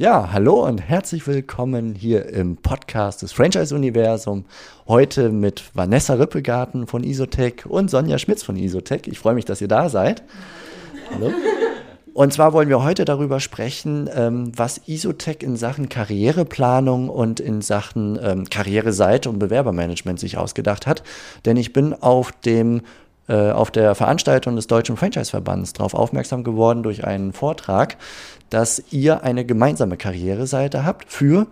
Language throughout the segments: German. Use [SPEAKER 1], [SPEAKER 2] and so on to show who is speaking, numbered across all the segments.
[SPEAKER 1] Ja, hallo und herzlich willkommen hier im Podcast des Franchise-Universum. Heute mit Vanessa Rippegarten von Isotech und Sonja Schmitz von Isotech. Ich freue mich, dass ihr da seid. Hallo. Und zwar wollen wir heute darüber sprechen, ähm, was Isotech in Sachen Karriereplanung und in Sachen ähm, Karriereseite und Bewerbermanagement sich ausgedacht hat. Denn ich bin auf dem äh, auf der Veranstaltung des Deutschen Franchise-Verbands darauf aufmerksam geworden durch einen Vortrag, dass ihr eine gemeinsame Karriereseite habt für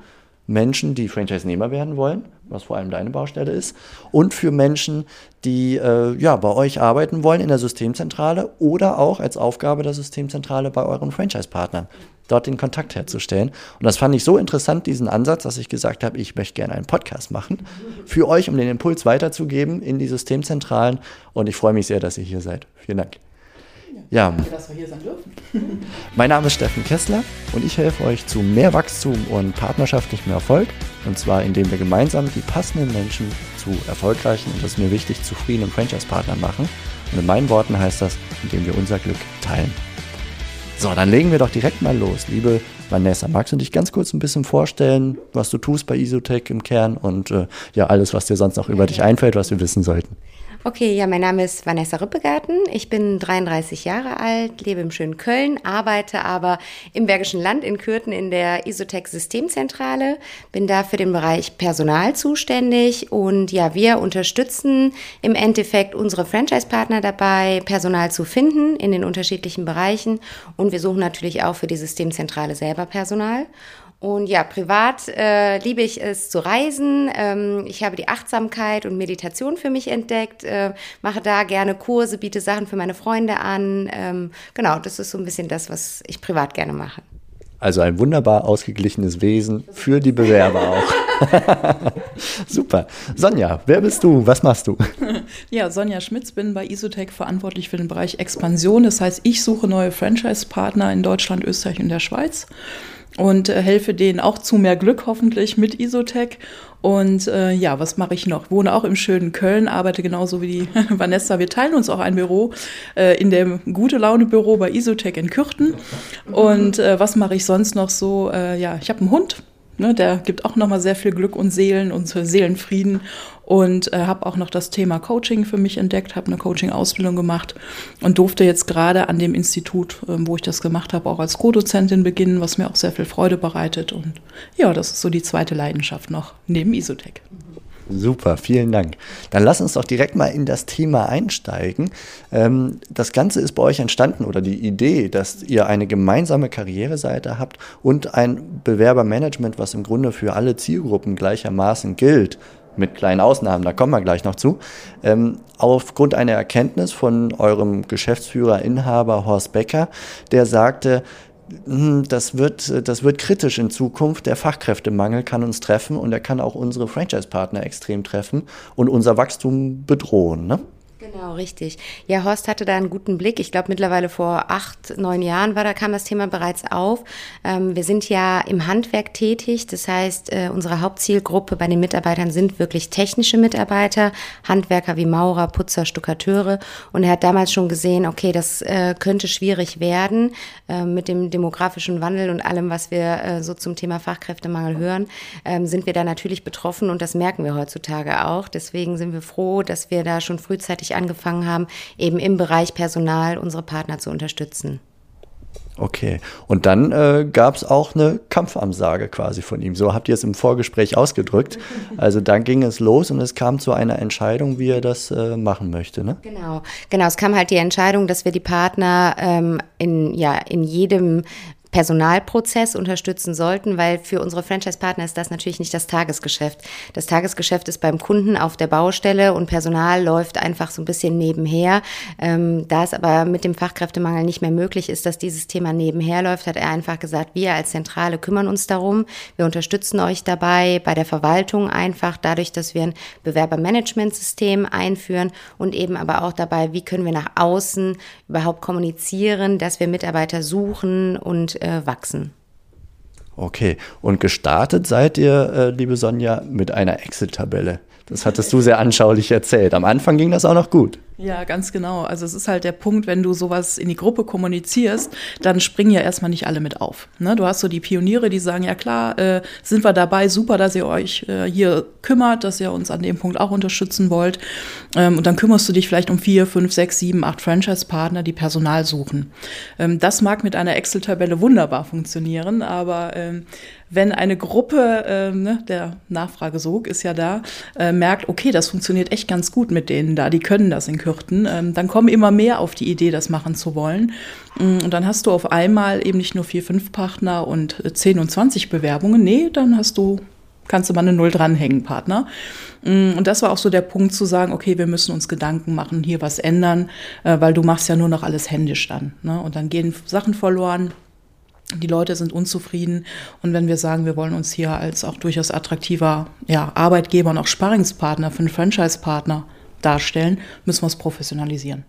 [SPEAKER 1] Menschen, die Franchise-Nehmer werden wollen, was vor allem deine Baustelle ist, und für Menschen, die äh, ja, bei euch arbeiten wollen in der Systemzentrale oder auch als Aufgabe der Systemzentrale bei euren Franchise-Partnern, dort den Kontakt herzustellen. Und das fand ich so interessant, diesen Ansatz, dass ich gesagt habe, ich möchte gerne einen Podcast machen für euch, um den Impuls weiterzugeben in die Systemzentralen. Und ich freue mich sehr, dass ihr hier seid. Vielen Dank. Ja. Danke, dass wir hier sein dürfen. mein Name ist Steffen Kessler und ich helfe euch zu mehr Wachstum und partnerschaftlichem Erfolg. Und zwar, indem wir gemeinsam die passenden Menschen zu erfolgreichen und das ist mir wichtig, zufriedenen Franchise-Partnern machen. Und in meinen Worten heißt das, indem wir unser Glück teilen. So, dann legen wir doch direkt mal los. Liebe Vanessa, magst du dich ganz kurz ein bisschen vorstellen, was du tust bei Isotech im Kern und äh, ja, alles, was dir sonst noch über dich einfällt, was wir wissen sollten?
[SPEAKER 2] Okay, ja, mein Name ist Vanessa Rüppegarten. Ich bin 33 Jahre alt, lebe im schönen Köln, arbeite aber im Bergischen Land in Kürten in der Isotech Systemzentrale, bin da für den Bereich Personal zuständig und ja, wir unterstützen im Endeffekt unsere Franchise-Partner dabei, Personal zu finden in den unterschiedlichen Bereichen und wir suchen natürlich auch für die Systemzentrale selber Personal. Und ja, privat äh, liebe ich es zu reisen. Ähm, ich habe die Achtsamkeit und Meditation für mich entdeckt, äh, mache da gerne Kurse, biete Sachen für meine Freunde an. Ähm, genau, das ist so ein bisschen das, was ich privat gerne mache.
[SPEAKER 1] Also ein wunderbar ausgeglichenes Wesen für die Bewerber auch. Super. Sonja, wer bist du? Was machst du?
[SPEAKER 3] Ja, Sonja Schmitz, bin bei Isotech verantwortlich für den Bereich Expansion. Das heißt, ich suche neue Franchise-Partner in Deutschland, Österreich und der Schweiz und äh, helfe denen auch zu mehr Glück hoffentlich mit Isotech. Und äh, ja, was mache ich noch? Wohne auch im schönen Köln, arbeite genauso wie die Vanessa. Wir teilen uns auch ein Büro äh, in dem Gute Laune Büro bei Isotech in Kürten. Und äh, was mache ich sonst noch so? Äh, ja, ich habe einen Hund, Ne, der gibt auch nochmal sehr viel Glück und Seelen und Seelenfrieden. Und äh, habe auch noch das Thema Coaching für mich entdeckt, habe eine Coaching-Ausbildung gemacht und durfte jetzt gerade an dem Institut, äh, wo ich das gemacht habe, auch als Co-Dozentin beginnen, was mir auch sehr viel Freude bereitet. Und ja, das ist so die zweite Leidenschaft noch neben Isotech.
[SPEAKER 1] Super, vielen Dank. Dann lass uns doch direkt mal in das Thema einsteigen. Ähm, das Ganze ist bei euch entstanden oder die Idee, dass ihr eine gemeinsame Karriereseite habt und ein Bewerbermanagement, was im Grunde für alle Zielgruppen gleichermaßen gilt, mit kleinen Ausnahmen, da kommen wir gleich noch zu, ähm, aufgrund einer Erkenntnis von eurem Geschäftsführer, Inhaber Horst Becker, der sagte, hm, das wird, das wird kritisch in Zukunft. Der Fachkräftemangel kann uns treffen und er kann auch unsere Franchise-Partner extrem treffen und unser Wachstum bedrohen. Ne?
[SPEAKER 2] Genau, richtig. Ja, Horst hatte da einen guten Blick. Ich glaube, mittlerweile vor acht, neun Jahren war da kam das Thema bereits auf. Ähm, wir sind ja im Handwerk tätig. Das heißt, äh, unsere Hauptzielgruppe bei den Mitarbeitern sind wirklich technische Mitarbeiter, Handwerker wie Maurer, Putzer, Stuckateure. Und er hat damals schon gesehen, okay, das äh, könnte schwierig werden äh, mit dem demografischen Wandel und allem, was wir äh, so zum Thema Fachkräftemangel hören, ähm, sind wir da natürlich betroffen und das merken wir heutzutage auch. Deswegen sind wir froh, dass wir da schon frühzeitig wirklich angefangen haben, eben im Bereich Personal unsere Partner zu unterstützen.
[SPEAKER 1] Okay. Und dann äh, gab es auch eine Kampfansage quasi von ihm. So habt ihr es im Vorgespräch ausgedrückt. Also dann ging es los und es kam zu einer Entscheidung, wie er das äh, machen möchte. Ne?
[SPEAKER 2] Genau, genau. Es kam halt die Entscheidung, dass wir die Partner ähm, in ja in jedem Personalprozess unterstützen sollten, weil für unsere Franchise-Partner ist das natürlich nicht das Tagesgeschäft. Das Tagesgeschäft ist beim Kunden auf der Baustelle und Personal läuft einfach so ein bisschen nebenher. Ähm, da es aber mit dem Fachkräftemangel nicht mehr möglich ist, dass dieses Thema nebenher läuft, hat er einfach gesagt, wir als Zentrale kümmern uns darum. Wir unterstützen euch dabei bei der Verwaltung einfach dadurch, dass wir ein Bewerbermanagementsystem einführen und eben aber auch dabei, wie können wir nach außen überhaupt kommunizieren, dass wir Mitarbeiter suchen und äh, wachsen.
[SPEAKER 1] Okay, und gestartet seid ihr, äh, liebe Sonja, mit einer Excel-Tabelle. Das hattest du sehr anschaulich erzählt. Am Anfang ging das auch noch gut.
[SPEAKER 3] Ja, ganz genau. Also es ist halt der Punkt, wenn du sowas in die Gruppe kommunizierst, dann springen ja erstmal nicht alle mit auf. Ne? Du hast so die Pioniere, die sagen, ja klar, äh, sind wir dabei, super, dass ihr euch äh, hier kümmert, dass ihr uns an dem Punkt auch unterstützen wollt. Ähm, und dann kümmerst du dich vielleicht um vier, fünf, sechs, sieben, acht Franchise-Partner, die Personal suchen. Ähm, das mag mit einer Excel-Tabelle wunderbar funktionieren, aber ähm, wenn eine Gruppe, äh, ne, der Nachfragesog ist ja da, äh, merkt, okay, das funktioniert echt ganz gut mit denen da, die können das in Kürten, ähm, dann kommen immer mehr auf die Idee, das machen zu wollen. Mm, und dann hast du auf einmal eben nicht nur vier, fünf Partner und äh, zehn und zwanzig Bewerbungen, nee, dann hast du kannst du mal eine Null dranhängen, Partner. Mm, und das war auch so der Punkt zu sagen, okay, wir müssen uns Gedanken machen, hier was ändern, äh, weil du machst ja nur noch alles händisch dann. Ne? Und dann gehen Sachen verloren, die Leute sind unzufrieden. Und wenn wir sagen, wir wollen uns hier als auch durchaus attraktiver ja, Arbeitgeber und auch Sparringspartner für einen Franchise-Partner darstellen, müssen wir es professionalisieren.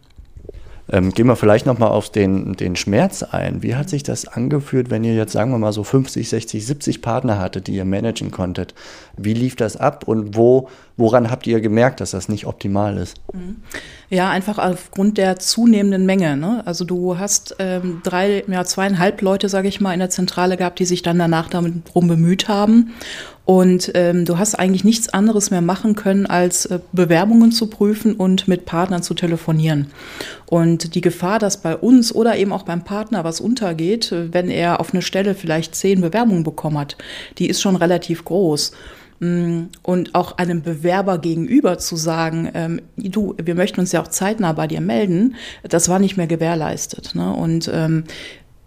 [SPEAKER 1] Ähm, gehen wir vielleicht nochmal auf den, den Schmerz ein. Wie hat sich das angefühlt, wenn ihr jetzt, sagen wir mal, so 50, 60, 70 Partner hattet, die ihr managen konntet? Wie lief das ab und wo, woran habt ihr gemerkt, dass das nicht optimal ist?
[SPEAKER 3] Mhm. Ja, einfach aufgrund der zunehmenden Menge. Ne? Also du hast ähm, drei, ja, zweieinhalb Leute, sage ich mal, in der Zentrale gehabt, die sich dann danach darum bemüht haben. Und ähm, du hast eigentlich nichts anderes mehr machen können, als äh, Bewerbungen zu prüfen und mit Partnern zu telefonieren. Und die Gefahr, dass bei uns oder eben auch beim Partner was untergeht, äh, wenn er auf eine Stelle vielleicht zehn Bewerbungen bekommen hat, die ist schon relativ groß. Mm, und auch einem Bewerber gegenüber zu sagen, ähm, du, wir möchten uns ja auch zeitnah bei dir melden, das war nicht mehr gewährleistet. Ne? Und ähm,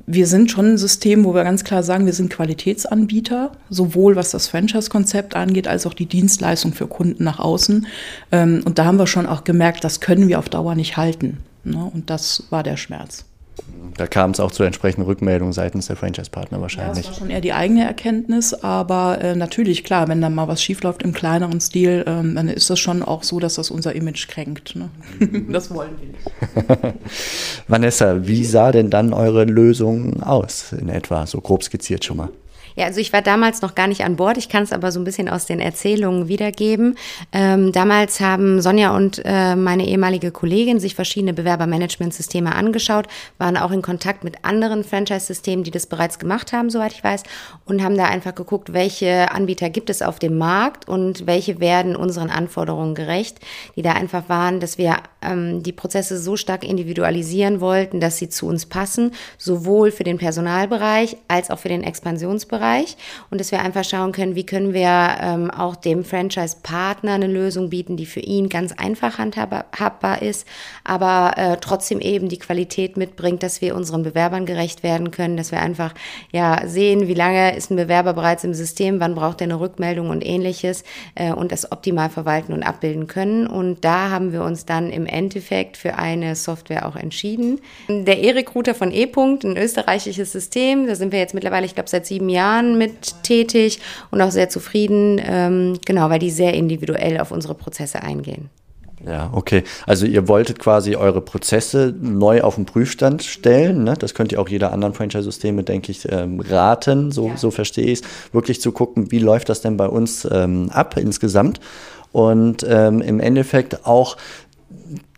[SPEAKER 3] wir sind schon ein System, wo wir ganz klar sagen, wir sind Qualitätsanbieter, sowohl was das Franchise-Konzept angeht, als auch die Dienstleistung für Kunden nach außen. Ähm, und da haben wir schon auch gemerkt, das können wir auf Dauer nicht halten. Ne? Und das war der Schmerz.
[SPEAKER 1] Da kam es auch zu entsprechenden Rückmeldungen seitens der Franchise-Partner wahrscheinlich. Ja,
[SPEAKER 3] das war schon eher die eigene Erkenntnis, aber äh, natürlich, klar, wenn da mal was schiefläuft im kleineren Stil, ähm, dann ist das schon auch so, dass das unser Image kränkt. Ne? das wollen wir
[SPEAKER 1] nicht. Vanessa, wie sah denn dann eure Lösung aus in etwa, so grob skizziert schon mal?
[SPEAKER 2] Ja, also ich war damals noch gar nicht an Bord. Ich kann es aber so ein bisschen aus den Erzählungen wiedergeben. Ähm, damals haben Sonja und äh, meine ehemalige Kollegin sich verschiedene Bewerbermanagementsysteme angeschaut, waren auch in Kontakt mit anderen Franchise-Systemen, die das bereits gemacht haben, soweit ich weiß, und haben da einfach geguckt, welche Anbieter gibt es auf dem Markt und welche werden unseren Anforderungen gerecht, die da einfach waren, dass wir ähm, die Prozesse so stark individualisieren wollten, dass sie zu uns passen, sowohl für den Personalbereich als auch für den Expansionsbereich. Bereich und dass wir einfach schauen können, wie können wir ähm, auch dem Franchise-Partner eine Lösung bieten, die für ihn ganz einfach handhabbar ist, aber äh, trotzdem eben die Qualität mitbringt, dass wir unseren Bewerbern gerecht werden können, dass wir einfach ja sehen, wie lange ist ein Bewerber bereits im System, wann braucht er eine Rückmeldung und ähnliches äh, und das optimal verwalten und abbilden können. Und da haben wir uns dann im Endeffekt für eine Software auch entschieden. Der E-Recruiter von E-Punkt, ein österreichisches System, da sind wir jetzt mittlerweile, ich glaube, seit sieben Jahren Jahren mit tätig und auch sehr zufrieden, ähm, genau, weil die sehr individuell auf unsere Prozesse eingehen.
[SPEAKER 1] Ja, okay. Also ihr wolltet quasi eure Prozesse neu auf den Prüfstand stellen. Ne? Das könnt ihr auch jeder anderen Franchise-Systeme, denke ich, ähm, raten. So, ja. so verstehe ich es. Wirklich zu gucken, wie läuft das denn bei uns ähm, ab insgesamt. Und ähm, im Endeffekt auch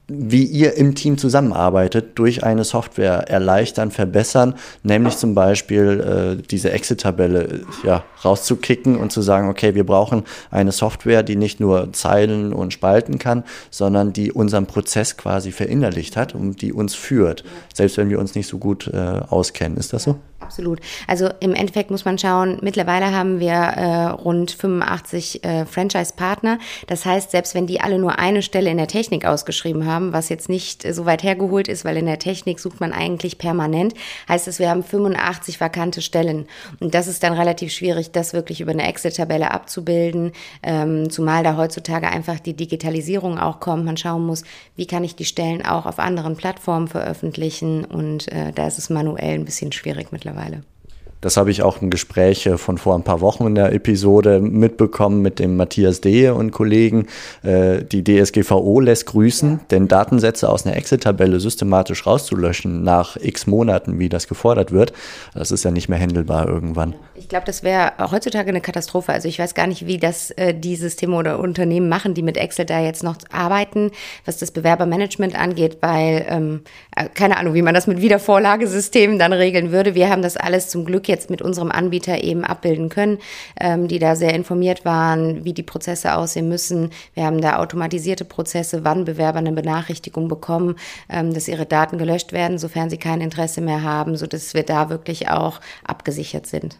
[SPEAKER 1] wie ihr im Team zusammenarbeitet, durch eine Software erleichtern, verbessern, nämlich zum Beispiel äh, diese Exit-Tabelle ja, rauszukicken und zu sagen, okay, wir brauchen eine Software, die nicht nur Zeilen und Spalten kann, sondern die unseren Prozess quasi verinnerlicht hat und die uns führt, selbst wenn wir uns nicht so gut äh, auskennen. Ist das so?
[SPEAKER 2] Absolut. Also im Endeffekt muss man schauen, mittlerweile haben wir äh, rund 85 äh, Franchise-Partner. Das heißt, selbst wenn die alle nur eine Stelle in der Technik ausgeschrieben haben, was jetzt nicht so weit hergeholt ist, weil in der Technik sucht man eigentlich permanent, heißt es, wir haben 85 vakante Stellen. Und das ist dann relativ schwierig, das wirklich über eine Excel-Tabelle abzubilden, ähm, zumal da heutzutage einfach die Digitalisierung auch kommt. Man schauen muss, wie kann ich die Stellen auch auf anderen Plattformen veröffentlichen und äh, da ist es manuell ein bisschen schwierig mittlerweile mittlerweile.
[SPEAKER 1] Das habe ich auch im Gespräch von vor ein paar Wochen in der Episode mitbekommen mit dem Matthias Dehe und Kollegen. Äh, die DSGVO lässt grüßen, denn Datensätze aus einer Excel-Tabelle systematisch rauszulöschen nach x Monaten, wie das gefordert wird, das ist ja nicht mehr händelbar irgendwann.
[SPEAKER 2] Ich glaube, das wäre heutzutage eine Katastrophe. Also ich weiß gar nicht, wie das äh, die Systeme oder Unternehmen machen, die mit Excel da jetzt noch arbeiten, was das Bewerbermanagement angeht, weil ähm, äh, keine Ahnung, wie man das mit Wiedervorlagesystemen dann regeln würde. Wir haben das alles zum Glück jetzt mit unserem Anbieter eben abbilden können, ähm, die da sehr informiert waren, wie die Prozesse aussehen müssen. Wir haben da automatisierte Prozesse, wann Bewerber eine Benachrichtigung bekommen, ähm, dass ihre Daten gelöscht werden, sofern sie kein Interesse mehr haben, so dass wir da wirklich auch abgesichert sind.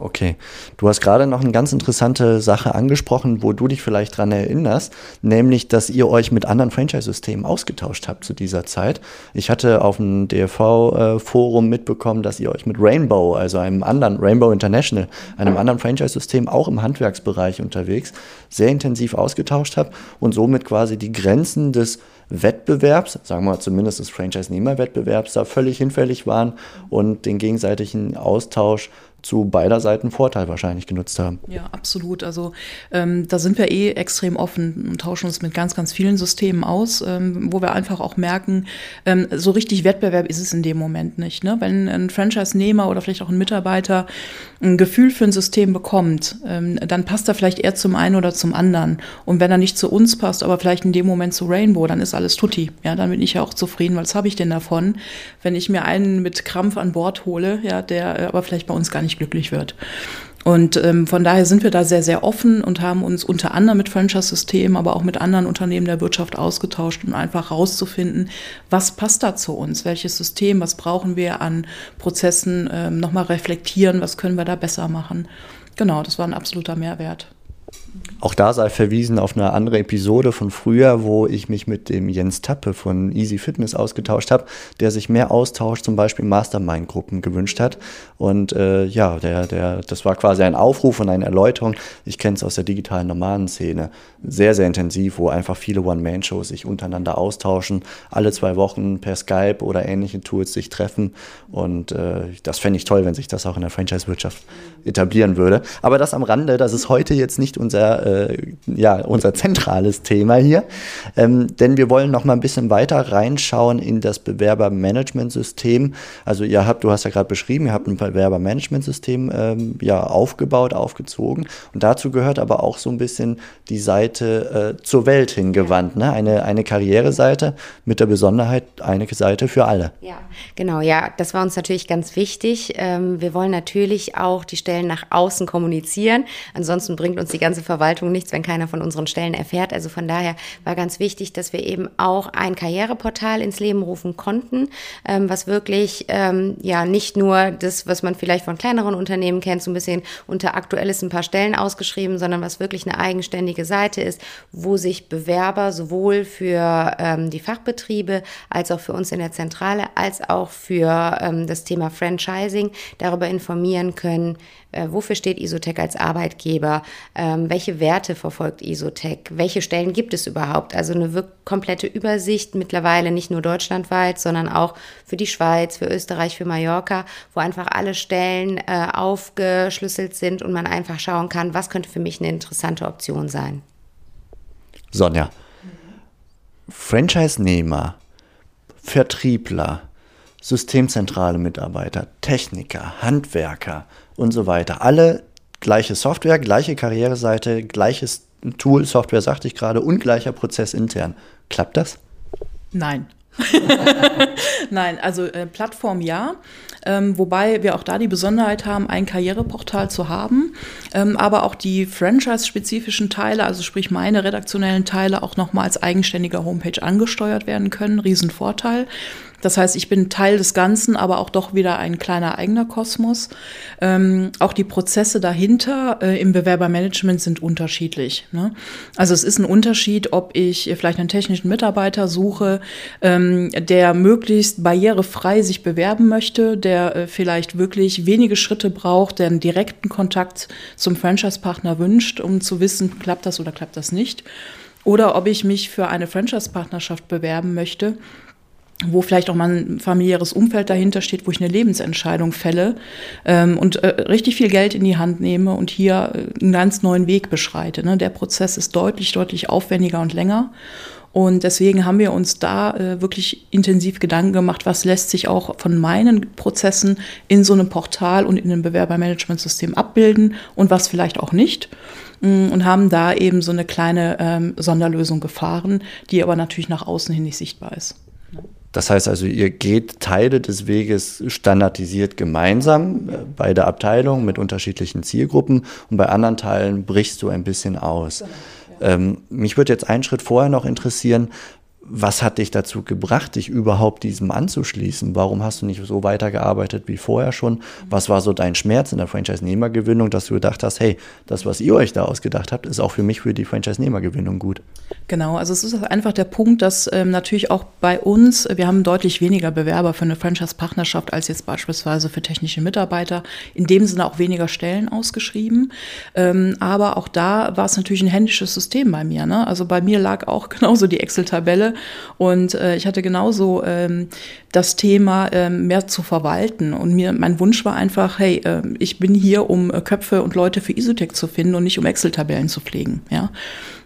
[SPEAKER 1] Okay. Du hast gerade noch eine ganz interessante Sache angesprochen, wo du dich vielleicht dran erinnerst, nämlich, dass ihr euch mit anderen Franchise-Systemen ausgetauscht habt zu dieser Zeit. Ich hatte auf dem DFV-Forum mitbekommen, dass ihr euch mit Rainbow, also einem anderen, Rainbow International, einem anderen Franchise-System, auch im Handwerksbereich unterwegs, sehr intensiv ausgetauscht habt und somit quasi die Grenzen des Wettbewerbs, sagen wir zumindest des Franchise-Nehmer-Wettbewerbs, da völlig hinfällig waren und den gegenseitigen Austausch zu beider Seiten Vorteil wahrscheinlich genutzt haben.
[SPEAKER 3] Ja, absolut. Also ähm, da sind wir eh extrem offen und tauschen uns mit ganz, ganz vielen Systemen aus, ähm, wo wir einfach auch merken, ähm, so richtig Wettbewerb ist es in dem Moment nicht. Ne? Wenn ein Franchise-Nehmer oder vielleicht auch ein Mitarbeiter ein Gefühl für ein System bekommt, ähm, dann passt er vielleicht eher zum einen oder zum anderen. Und wenn er nicht zu uns passt, aber vielleicht in dem Moment zu Rainbow, dann ist alles tutti. Ja, dann bin ich ja auch zufrieden, weil was habe ich denn davon, wenn ich mir einen mit Krampf an Bord hole, ja, der äh, aber vielleicht bei uns gar nicht glücklich wird. Und ähm, von daher sind wir da sehr, sehr offen und haben uns unter anderem mit Franchise-Systemen, aber auch mit anderen Unternehmen der Wirtschaft ausgetauscht, um einfach herauszufinden, was passt da zu uns, welches System, was brauchen wir an Prozessen, ähm, nochmal reflektieren, was können wir da besser machen. Genau, das war ein absoluter Mehrwert.
[SPEAKER 1] Auch da sei verwiesen auf eine andere Episode von früher, wo ich mich mit dem Jens Tappe von Easy Fitness ausgetauscht habe, der sich mehr Austausch zum Beispiel Mastermind-Gruppen gewünscht hat. Und äh, ja, der, der, das war quasi ein Aufruf und eine Erläuterung. Ich kenne es aus der digitalen Nomaden-Szene. Sehr, sehr intensiv, wo einfach viele One-Man-Shows sich untereinander austauschen, alle zwei Wochen per Skype oder ähnliche Tools sich treffen. Und äh, das fände ich toll, wenn sich das auch in der Franchise-Wirtschaft etablieren würde. Aber das am Rande, das ist heute jetzt nicht unser äh, ja, unser zentrales Thema hier. Ähm, denn wir wollen noch mal ein bisschen weiter reinschauen in das Bewerbermanagementsystem. Also ihr habt, du hast ja gerade beschrieben, ihr habt ein Bewerbermanagementsystem ähm, ja, aufgebaut, aufgezogen. Und dazu gehört aber auch so ein bisschen die Seite äh, zur Welt hingewandt. Ne? Eine, eine Karriereseite mit der Besonderheit, eine Seite für alle.
[SPEAKER 2] Ja, genau, ja, das war uns natürlich ganz wichtig. Ähm, wir wollen natürlich auch die Stellen nach außen kommunizieren. Ansonsten bringt uns die ganze Verwaltung nichts, wenn keiner von unseren Stellen erfährt. Also von daher war ganz wichtig, dass wir eben auch ein Karriereportal ins Leben rufen konnten, ähm, was wirklich ähm, ja nicht nur das, was man vielleicht von kleineren Unternehmen kennt, so ein bisschen unter aktuell ist ein paar Stellen ausgeschrieben, sondern was wirklich eine eigenständige Seite ist, wo sich Bewerber sowohl für ähm, die Fachbetriebe als auch für uns in der Zentrale als auch für ähm, das Thema Franchising darüber informieren können, äh, wofür steht Isotech als Arbeitgeber, ähm, welche Werte verfolgt Isotech, welche Stellen gibt es überhaupt. Also eine komplette Übersicht mittlerweile nicht nur deutschlandweit, sondern auch für die Schweiz, für Österreich, für Mallorca, wo einfach alle Stellen äh, aufgeschlüsselt sind und man einfach schauen kann, was könnte für mich eine interessante Option sein.
[SPEAKER 1] Sonja, Franchise-Nehmer, Vertriebler, systemzentrale Mitarbeiter, Techniker, Handwerker, und so weiter. Alle gleiche Software, gleiche Karriereseite, gleiches Tool, Software sagte ich gerade, und gleicher Prozess intern. Klappt das?
[SPEAKER 3] Nein. Nein, also äh, Plattform ja, ähm, wobei wir auch da die Besonderheit haben, ein Karriereportal zu haben, ähm, aber auch die franchise-spezifischen Teile, also sprich meine redaktionellen Teile, auch nochmal als eigenständiger Homepage angesteuert werden können. Riesenvorteil. Das heißt, ich bin Teil des Ganzen, aber auch doch wieder ein kleiner eigener Kosmos. Ähm, auch die Prozesse dahinter äh, im Bewerbermanagement sind unterschiedlich. Ne? Also es ist ein Unterschied, ob ich vielleicht einen technischen Mitarbeiter suche, ähm, der möglichst barrierefrei sich bewerben möchte, der äh, vielleicht wirklich wenige Schritte braucht, der einen direkten Kontakt zum Franchise-Partner wünscht, um zu wissen, klappt das oder klappt das nicht. Oder ob ich mich für eine Franchise-Partnerschaft bewerben möchte, wo vielleicht auch mal ein familiäres Umfeld dahinter steht, wo ich eine Lebensentscheidung fälle ähm, und äh, richtig viel Geld in die Hand nehme und hier äh, einen ganz neuen Weg beschreite. Ne? Der Prozess ist deutlich, deutlich aufwendiger und länger. Und deswegen haben wir uns da äh, wirklich intensiv Gedanken gemacht, was lässt sich auch von meinen Prozessen in so einem Portal und in einem Bewerbermanagementsystem abbilden und was vielleicht auch nicht. Mm, und haben da eben so eine kleine ähm, Sonderlösung gefahren, die aber natürlich nach außen hin nicht sichtbar ist.
[SPEAKER 1] Das heißt also, ihr geht Teile des Weges standardisiert gemeinsam, äh, bei der Abteilung mit unterschiedlichen Zielgruppen und bei anderen Teilen brichst du ein bisschen aus. Genau. Ähm, mich würde jetzt einen Schritt vorher noch interessieren, was hat dich dazu gebracht, dich überhaupt diesem anzuschließen? Warum hast du nicht so weitergearbeitet wie vorher schon? Was war so dein Schmerz in der Franchise-Nehmergewinnung, dass du gedacht hast, hey, das, was ihr euch da ausgedacht habt, ist auch für mich für die Franchise-Nehmergewinnung gut?
[SPEAKER 3] Genau, also es ist einfach der Punkt, dass ähm, natürlich auch bei uns, wir haben deutlich weniger Bewerber für eine Franchise-Partnerschaft als jetzt beispielsweise für technische Mitarbeiter. In dem Sinne auch weniger Stellen ausgeschrieben. Ähm, aber auch da war es natürlich ein händisches System bei mir. Ne? Also bei mir lag auch genauso die Excel-Tabelle und äh, ich hatte genauso ähm, das Thema ähm, mehr zu verwalten. Und mir, mein Wunsch war einfach, hey, äh, ich bin hier, um äh, Köpfe und Leute für Isotech zu finden und nicht um Excel-Tabellen zu pflegen. Ja.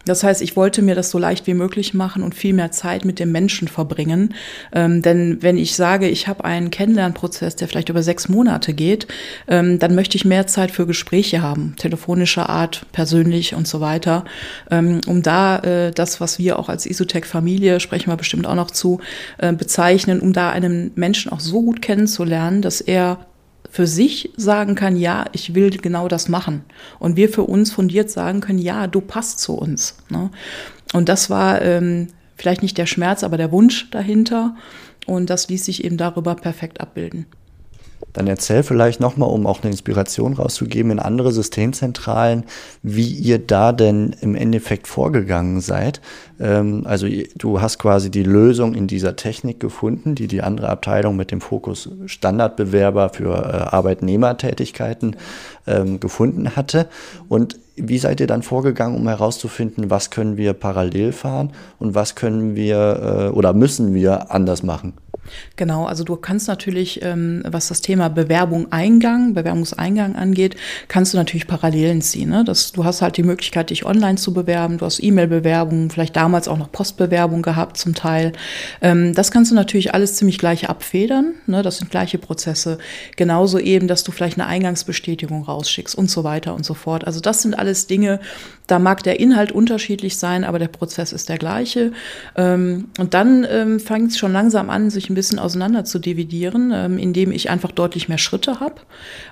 [SPEAKER 3] Das heißt, ich wollte mir das so leicht wie möglich machen und viel mehr Zeit mit dem Menschen verbringen. Ähm, denn wenn ich sage, ich habe einen Kennenlernprozess, der vielleicht über sechs Monate geht, ähm, dann möchte ich mehr Zeit für Gespräche haben, telefonischer Art, persönlich und so weiter, ähm, um da äh, das, was wir auch als Isotech-Familie, sprechen wir bestimmt auch noch zu, äh, bezeichnen, um da einen Menschen auch so gut kennenzulernen, dass er für sich sagen kann, ja, ich will genau das machen. Und wir für uns fundiert sagen können, ja, du passt zu uns. Ne? Und das war ähm, vielleicht nicht der Schmerz, aber der Wunsch dahinter. Und das ließ sich eben darüber perfekt abbilden.
[SPEAKER 1] Dann erzähl vielleicht nochmal, um auch eine Inspiration rauszugeben in andere Systemzentralen, wie ihr da denn im Endeffekt vorgegangen seid. Ähm, also du hast quasi die Lösung in dieser Technik gefunden, die die andere Abteilung mit dem Fokus Standardbewerber für äh, Arbeitnehmertätigkeiten ähm, gefunden hatte. Und wie seid ihr dann vorgegangen, um herauszufinden, was können wir parallel fahren und was können wir äh, oder müssen wir anders machen?
[SPEAKER 3] Genau, also du kannst natürlich, ähm, was das Thema Bewerbung Eingang, Bewerbungseingang angeht, kannst du natürlich Parallelen ziehen. Ne? Das, du hast halt die Möglichkeit, dich online zu bewerben, du hast E-Mail-Bewerbungen, vielleicht damals auch noch Postbewerbung gehabt zum Teil. Ähm, das kannst du natürlich alles ziemlich gleich abfedern. Ne? Das sind gleiche Prozesse. Genauso eben, dass du vielleicht eine Eingangsbestätigung rausschickst und so weiter und so fort. Also das sind alles Dinge, da mag der Inhalt unterschiedlich sein, aber der Prozess ist der gleiche. Ähm, und dann ähm, fängt es schon langsam an, sich ein bisschen auseinander zu dividieren, ähm, indem ich einfach deutlich mehr Schritte habe.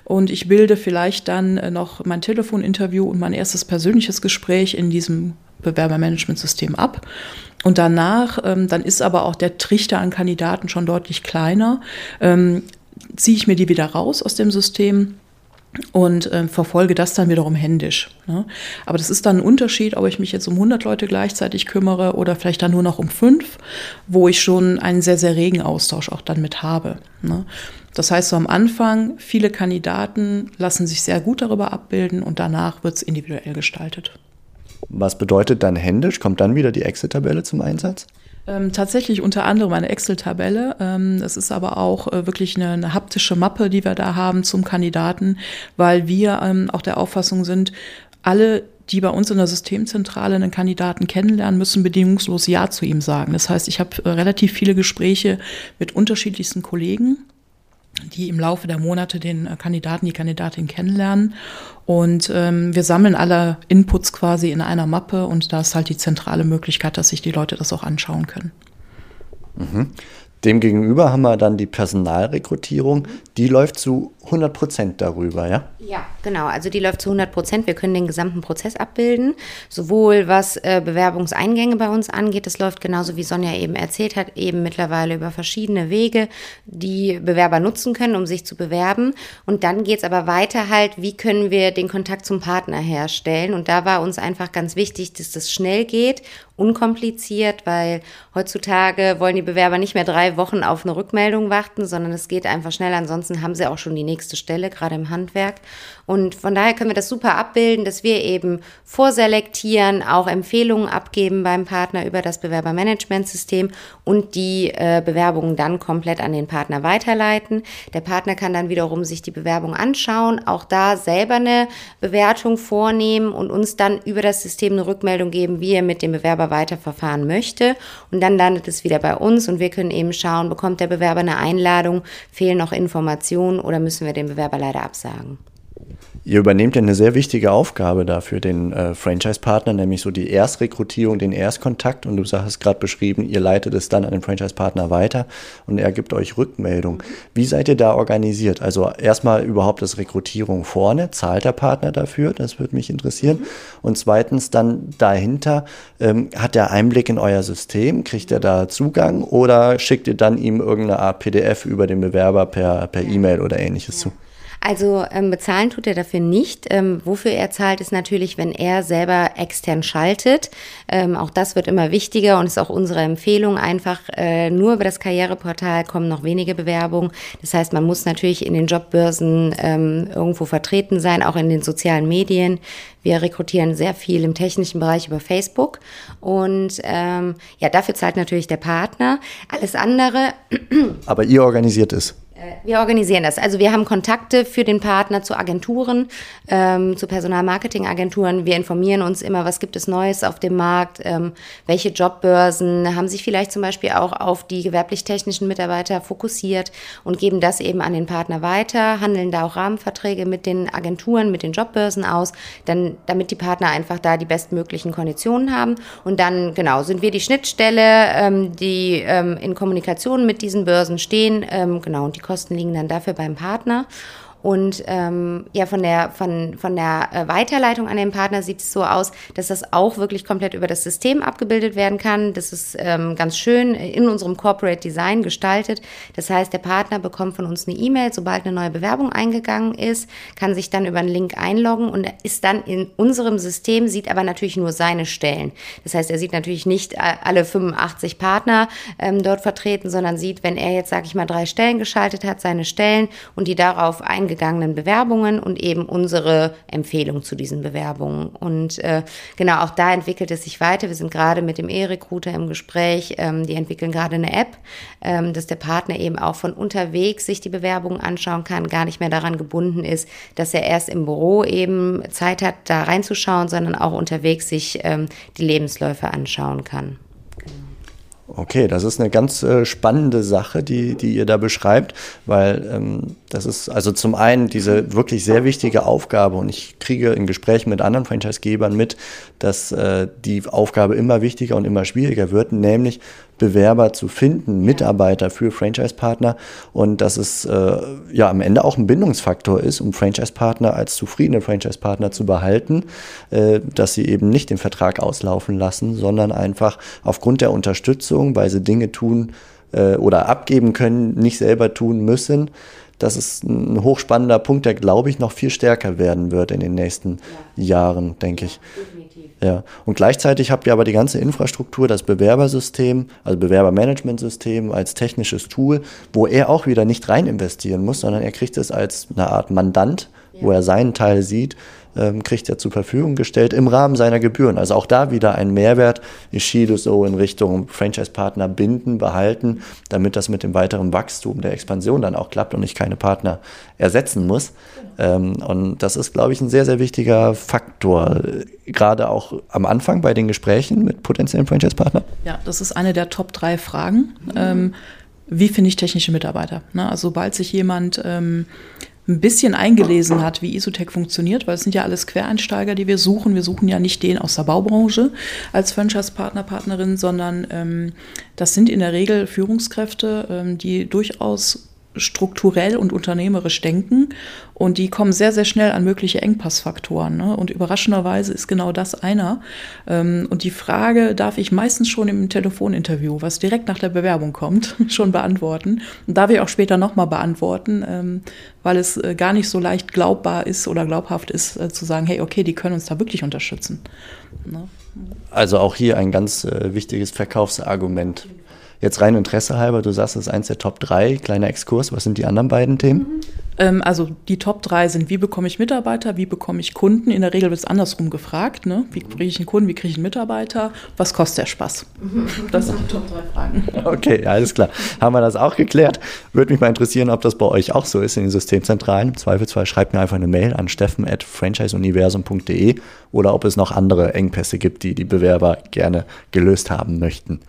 [SPEAKER 3] Und ich bilde vielleicht dann äh, noch mein Telefoninterview und mein erstes persönliches Gespräch in diesem Bewerbermanagementsystem ab. Und danach, ähm, dann ist aber auch der Trichter an Kandidaten schon deutlich kleiner. Ähm, ziehe ich mir die wieder raus aus dem System und äh, verfolge das dann wiederum händisch. Ne? Aber das ist dann ein Unterschied, ob ich mich jetzt um 100 Leute gleichzeitig kümmere oder vielleicht dann nur noch um fünf, wo ich schon einen sehr, sehr regen Austausch auch dann mit habe. Ne? Das heißt, so am Anfang, viele Kandidaten lassen sich sehr gut darüber abbilden und danach wird es individuell gestaltet.
[SPEAKER 1] Was bedeutet dann händisch? Kommt dann wieder die Exit-Tabelle zum Einsatz?
[SPEAKER 3] Ähm, tatsächlich unter anderem eine Excel-Tabelle. Ähm, das ist aber auch äh, wirklich eine, eine, haptische Mappe, die wir da haben zum Kandidaten, weil wir ähm, auch der Auffassung sind, alle die bei uns in der Systemzentrale einen Kandidaten kennenlernen, müssen bedingungslos Ja zu ihm sagen. Das heißt, ich habe äh, relativ viele Gespräche mit unterschiedlichsten Kollegen die im Laufe der Monate den äh, Kandidaten, die Kandidatin kennenlernen. Und ähm, wir sammeln alle Inputs quasi in einer Mappe und da ist halt die zentrale Möglichkeit, dass sich die Leute das auch anschauen können.
[SPEAKER 1] Mhm. Demgegenüber haben wir dann die Personalrekrutierung. Die läuft zu 100 Prozent darüber, ja?
[SPEAKER 2] Ja, genau. Also die läuft zu 100 Prozent. Wir können den gesamten Prozess abbilden. Sowohl was äh, Bewerbungseingänge bei uns angeht, das läuft genauso wie Sonja eben erzählt hat, eben mittlerweile über verschiedene Wege, die Bewerber nutzen können, um sich zu bewerben. Und dann geht es aber weiter halt, wie können wir den Kontakt zum Partner herstellen. Und da war uns einfach ganz wichtig, dass das schnell geht unkompliziert, weil heutzutage wollen die Bewerber nicht mehr drei Wochen auf eine Rückmeldung warten, sondern es geht einfach schnell. Ansonsten haben sie auch schon die nächste Stelle, gerade im Handwerk. Und von daher können wir das super abbilden, dass wir eben vorselektieren, auch Empfehlungen abgeben beim Partner über das Bewerbermanagementsystem und die äh, Bewerbungen dann komplett an den Partner weiterleiten. Der Partner kann dann wiederum sich die Bewerbung anschauen, auch da selber eine Bewertung vornehmen und uns dann über das System eine Rückmeldung geben, wie er mit dem Bewerber Bewerber weiterverfahren möchte. Und dann landet es wieder bei uns und wir können eben schauen, bekommt der Bewerber eine Einladung, fehlen noch Informationen oder müssen wir den Bewerber leider absagen.
[SPEAKER 1] Ihr übernehmt ja eine sehr wichtige Aufgabe dafür, den äh, Franchise-Partner, nämlich so die Erstrekrutierung, den Erstkontakt. Und du hast gerade beschrieben, ihr leitet es dann an den Franchise-Partner weiter und er gibt euch Rückmeldung. Wie seid ihr da organisiert? Also erstmal überhaupt das Rekrutierung vorne, zahlt der Partner dafür? Das würde mich interessieren. Und zweitens dann dahinter, ähm, hat er Einblick in euer System? Kriegt er da Zugang oder schickt ihr dann ihm irgendeine Art PDF über den Bewerber per, per E-Mail oder ähnliches ja. zu?
[SPEAKER 2] Also ähm, bezahlen tut er dafür nicht. Ähm, wofür er zahlt, ist natürlich, wenn er selber extern schaltet. Ähm, auch das wird immer wichtiger und ist auch unsere Empfehlung. Einfach äh, nur über das Karriereportal kommen noch wenige Bewerbungen. Das heißt, man muss natürlich in den Jobbörsen ähm, irgendwo vertreten sein, auch in den sozialen Medien. Wir rekrutieren sehr viel im technischen Bereich über Facebook und ähm, ja, dafür zahlt natürlich der Partner. Alles andere.
[SPEAKER 1] Aber ihr organisiert es.
[SPEAKER 2] Äh, wir organisieren das. Also wir haben Kontakte für den Partner zu Agenturen, ähm, zu Personalmarketingagenturen. Wir informieren uns immer, was gibt es Neues auf dem Markt, ähm, welche Jobbörsen haben sich vielleicht zum Beispiel auch auf die gewerblich-technischen Mitarbeiter fokussiert und geben das eben an den Partner weiter, handeln da auch Rahmenverträge mit den Agenturen, mit den Jobbörsen aus, dann, damit die Partner einfach da die bestmöglichen Konditionen haben. Und dann, genau, sind wir die Schnittstelle, ähm, die ähm, in Kommunikation mit diesen Börsen stehen, ähm, genau, und die Kosten liegen dann dafür beim Partner. Und ähm, ja, von der, von, von der äh, Weiterleitung an den Partner sieht es so aus, dass das auch wirklich komplett über das System abgebildet werden kann. Das ist ähm, ganz schön in unserem Corporate Design gestaltet. Das heißt, der Partner bekommt von uns eine E-Mail, sobald eine neue Bewerbung eingegangen ist, kann sich dann über einen Link einloggen und ist dann in unserem System, sieht aber natürlich nur seine Stellen. Das heißt, er sieht natürlich nicht alle 85 Partner ähm, dort vertreten, sondern sieht, wenn er jetzt, sage ich mal, drei Stellen geschaltet hat, seine Stellen und die darauf eingegangen eingegangenen Bewerbungen und eben unsere Empfehlung zu diesen Bewerbungen. Und äh, genau, auch da entwickelt es sich weiter. Wir sind gerade mit dem E-Recruiter im Gespräch. Ähm, die entwickeln gerade eine App, ähm, dass der Partner eben auch von unterwegs sich die Bewerbungen anschauen kann, gar nicht mehr daran gebunden ist, dass er erst im Büro eben Zeit hat, da reinzuschauen, sondern auch unterwegs sich ähm, die Lebensläufe anschauen kann.
[SPEAKER 1] Okay, das ist eine ganz äh, spannende Sache, die, die ihr da beschreibt, weil ähm, das ist also zum einen diese wirklich sehr wichtige Aufgabe und ich kriege in Gesprächen mit anderen Franchisegebern mit, dass äh, die Aufgabe immer wichtiger und immer schwieriger wird, nämlich Bewerber zu finden, Mitarbeiter für Franchise-Partner und dass es äh, ja am Ende auch ein Bindungsfaktor ist, um Franchise-Partner als zufriedene Franchise-Partner zu behalten, äh, dass sie eben nicht den Vertrag auslaufen lassen, sondern einfach aufgrund der Unterstützung, weil sie Dinge tun äh, oder abgeben können, nicht selber tun müssen, das ist ein hochspannender Punkt, der, glaube ich, noch viel stärker werden wird in den nächsten ja. Jahren, denke ich. Ja. Und gleichzeitig habt ihr aber die ganze Infrastruktur, das Bewerbersystem, also Bewerbermanagementsystem als technisches Tool, wo er auch wieder nicht rein investieren muss, sondern er kriegt es als eine Art Mandant, ja. wo er seinen Teil sieht ähm, kriegt er zur Verfügung gestellt im Rahmen seiner Gebühren. Also auch da wieder ein Mehrwert. Ich schiele so in Richtung Franchise-Partner binden, behalten, damit das mit dem weiteren Wachstum der Expansion dann auch klappt und ich keine Partner ersetzen muss. Ähm, und das ist, glaube ich, ein sehr, sehr wichtiger Faktor, gerade auch am Anfang bei den Gesprächen mit potenziellen Franchise-Partnern.
[SPEAKER 3] Ja, das ist eine der Top drei Fragen. Mhm. Ähm, wie finde ich technische Mitarbeiter? Ne? Also sobald sich jemand ähm, ein bisschen eingelesen hat, wie Isotech funktioniert, weil es sind ja alles Quereinsteiger, die wir suchen. Wir suchen ja nicht den aus der Baubranche als Franchise-Partner, Partnerin, sondern ähm, das sind in der Regel Führungskräfte, ähm, die durchaus strukturell und unternehmerisch denken und die kommen sehr, sehr schnell an mögliche Engpassfaktoren. Ne? Und überraschenderweise ist genau das einer. Ähm, und die Frage darf ich meistens schon im Telefoninterview, was direkt nach der Bewerbung kommt, schon beantworten. Und darf ich auch später nochmal beantworten, ähm, weil es äh, gar nicht so leicht glaubbar ist oder glaubhaft ist, äh, zu sagen, hey, okay, die können uns da wirklich unterstützen.
[SPEAKER 1] Ne? Also auch hier ein ganz äh, wichtiges Verkaufsargument. Jetzt rein Interesse halber, du sagst, es ist eins der Top 3, kleiner Exkurs, was sind die anderen beiden Themen?
[SPEAKER 3] Ähm, also die Top 3 sind, wie bekomme ich Mitarbeiter, wie bekomme ich Kunden? In der Regel wird es andersrum gefragt. Ne? Wie kriege ich einen Kunden, wie kriege ich einen Mitarbeiter? Was kostet der Spaß? Das sind die Top 3 Fragen.
[SPEAKER 1] Okay, alles klar. Haben wir das auch geklärt? Würde mich mal interessieren, ob das bei euch auch so ist in den Systemzentralen. Im Zweifelsfall schreibt mir einfach eine Mail an steffen.franchiseuniversum.de oder ob es noch andere Engpässe gibt, die die Bewerber gerne gelöst haben möchten.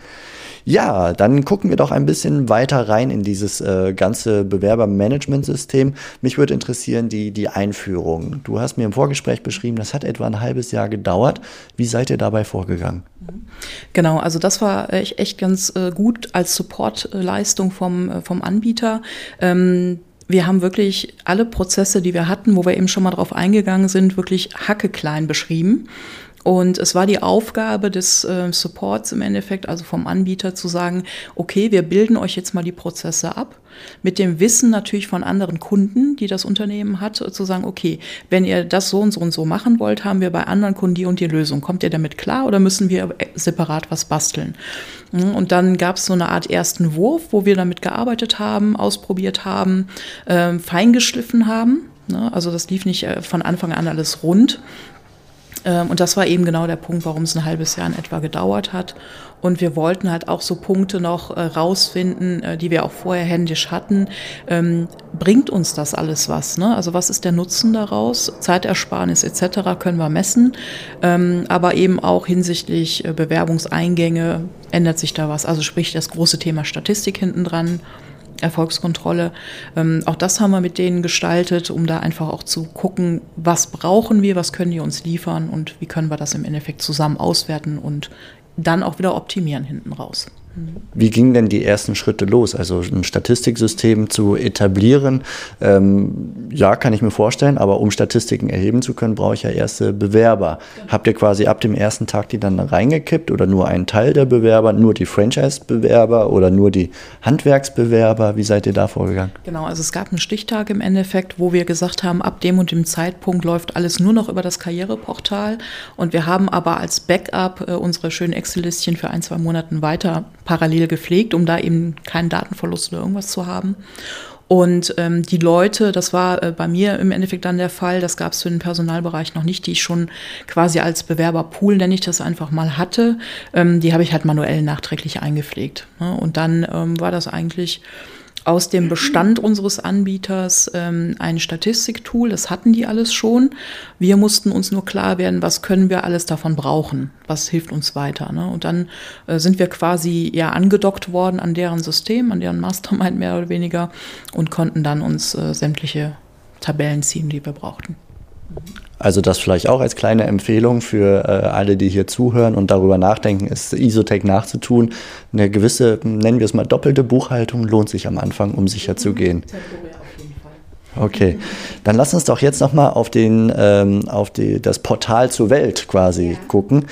[SPEAKER 1] Ja, dann gucken wir doch ein bisschen weiter rein in dieses äh, ganze Bewerbermanagementsystem. Mich würde interessieren die, die Einführung. Du hast mir im Vorgespräch beschrieben, das hat etwa ein halbes Jahr gedauert. Wie seid ihr dabei vorgegangen?
[SPEAKER 3] Genau, also das war echt ganz äh, gut als Supportleistung vom, äh, vom Anbieter. Ähm, wir haben wirklich alle Prozesse, die wir hatten, wo wir eben schon mal drauf eingegangen sind, wirklich hackeklein beschrieben. Und es war die Aufgabe des äh, Supports im Endeffekt, also vom Anbieter zu sagen, okay, wir bilden euch jetzt mal die Prozesse ab. Mit dem Wissen natürlich von anderen Kunden, die das Unternehmen hat, zu sagen, okay, wenn ihr das so und so und so machen wollt, haben wir bei anderen Kunden die und die Lösung. Kommt ihr damit klar oder müssen wir separat was basteln? Hm, und dann gab es so eine Art ersten Wurf, wo wir damit gearbeitet haben, ausprobiert haben, äh, feingeschliffen haben. Ne? Also das lief nicht äh, von Anfang an alles rund. Ähm, und das war eben genau der Punkt, warum es ein halbes Jahr in etwa gedauert hat. Und wir wollten halt auch so Punkte noch äh, rausfinden, äh, die wir auch vorher händisch hatten. Ähm, bringt uns das alles was? Ne? Also was ist der Nutzen daraus? Zeitersparnis etc. können wir messen. Ähm, aber eben auch hinsichtlich äh, Bewerbungseingänge ändert sich da was. Also sprich das große Thema Statistik hinten dran. Erfolgskontrolle. Ähm, auch das haben wir mit denen gestaltet, um da einfach auch zu gucken, was brauchen wir, was können die uns liefern und wie können wir das im Endeffekt zusammen auswerten und dann auch wieder optimieren hinten raus.
[SPEAKER 1] Wie gingen denn die ersten Schritte los? Also ein Statistiksystem zu etablieren, ähm, ja, kann ich mir vorstellen, aber um Statistiken erheben zu können, brauche ich ja erste Bewerber. Ja. Habt ihr quasi ab dem ersten Tag die dann reingekippt oder nur einen Teil der Bewerber, nur die Franchise-Bewerber oder nur die Handwerksbewerber? Wie seid ihr da vorgegangen?
[SPEAKER 3] Genau, also es gab einen Stichtag im Endeffekt, wo wir gesagt haben, ab dem und dem Zeitpunkt läuft alles nur noch über das Karriereportal und wir haben aber als Backup äh, unsere schönen Excel-Listchen für ein, zwei Monaten weiter parallel gepflegt, um da eben keinen Datenverlust oder irgendwas zu haben. Und ähm, die Leute, das war äh, bei mir im Endeffekt dann der Fall, das gab es für den Personalbereich noch nicht, die ich schon quasi als Bewerberpool, nenne ich das einfach mal, hatte, ähm, die habe ich halt manuell nachträglich eingepflegt. Ne? Und dann ähm, war das eigentlich aus dem Bestand unseres Anbieters ähm, ein Statistiktool. Das hatten die alles schon. Wir mussten uns nur klar werden, was können wir alles davon brauchen? Was hilft uns weiter? Ne? Und dann äh, sind wir quasi ja angedockt worden an deren System, an deren Mastermind mehr oder weniger und konnten dann uns äh, sämtliche Tabellen ziehen, die wir brauchten.
[SPEAKER 1] Also das vielleicht auch als kleine Empfehlung für äh, alle, die hier zuhören und darüber nachdenken, ist Isotech nachzutun. Eine gewisse, nennen wir es mal, doppelte Buchhaltung lohnt sich am Anfang, um sicher zu gehen. Okay, dann lass uns doch jetzt nochmal auf, den, ähm, auf die, das Portal zur Welt quasi ja. gucken.